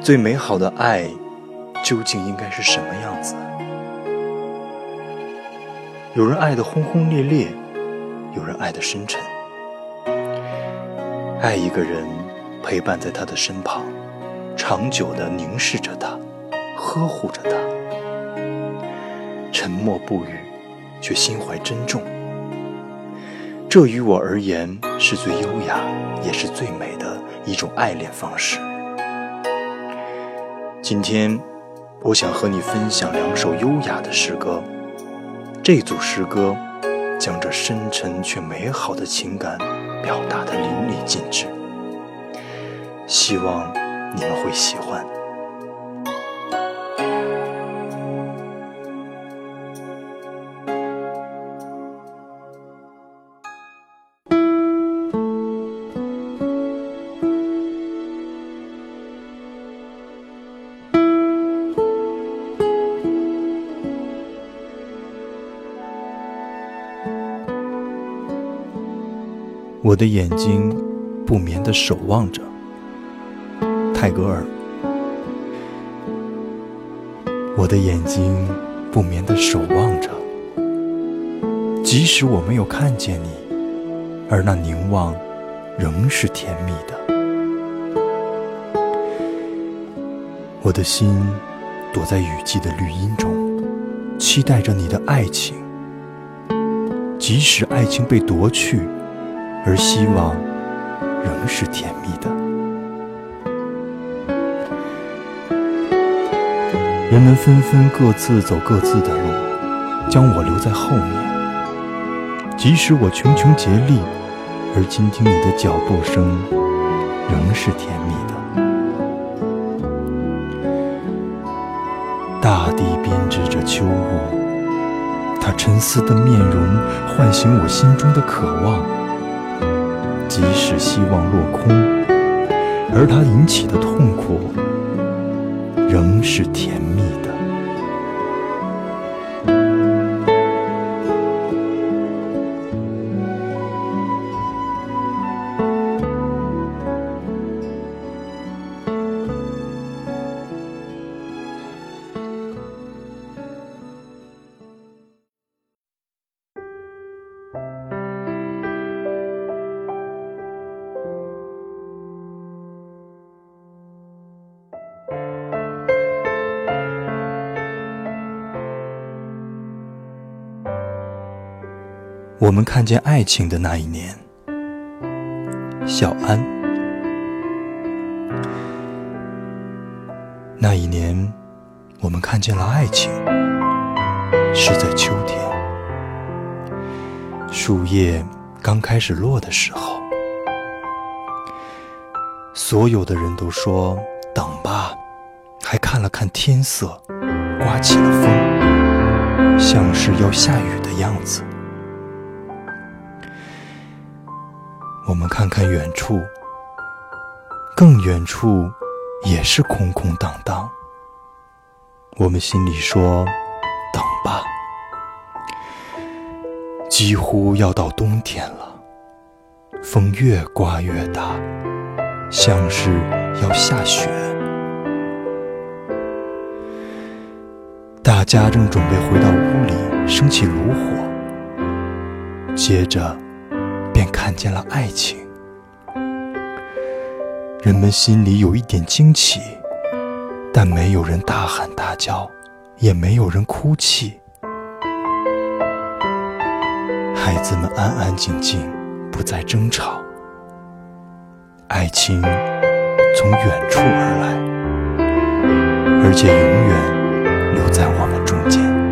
最美好的爱究竟应该是什么样子？有人爱的轰轰烈烈，有人爱的深沉。爱一个人，陪伴在他的身旁，长久的凝视着他，呵护着他，沉默不语，却心怀珍重。这于我而言是最优雅，也是最美的一种爱恋方式。今天，我想和你分享两首优雅的诗歌。这组诗歌将这深沉却美好的情感表达得淋漓尽致，希望你们会喜欢。我的眼睛不眠地守望着，泰戈尔。我的眼睛不眠地守望着，即使我没有看见你，而那凝望仍是甜蜜的。我的心躲在雨季的绿荫中，期待着你的爱情，即使爱情被夺去。而希望仍是甜蜜的。人们纷纷各自走各自的路，将我留在后面。即使我穷穷竭力，而倾听你的脚步声，仍是甜蜜的。大地编织着秋雾，它沉思的面容唤醒我心中的渴望。即使希望落空，而它引起的痛苦，仍是甜蜜的。我们看见爱情的那一年，小安。那一年，我们看见了爱情，是在秋天，树叶刚开始落的时候。所有的人都说：“等吧。”还看了看天色，刮起了风，像是要下雨的样子。我们看看远处，更远处也是空空荡荡。我们心里说：“等吧。”几乎要到冬天了，风越刮越大，像是要下雪。大家正准备回到屋里，升起炉火，接着。便看见了爱情，人们心里有一点惊奇，但没有人大喊大叫，也没有人哭泣。孩子们安安静静，不再争吵。爱情从远处而来，而且永远留在我们中间。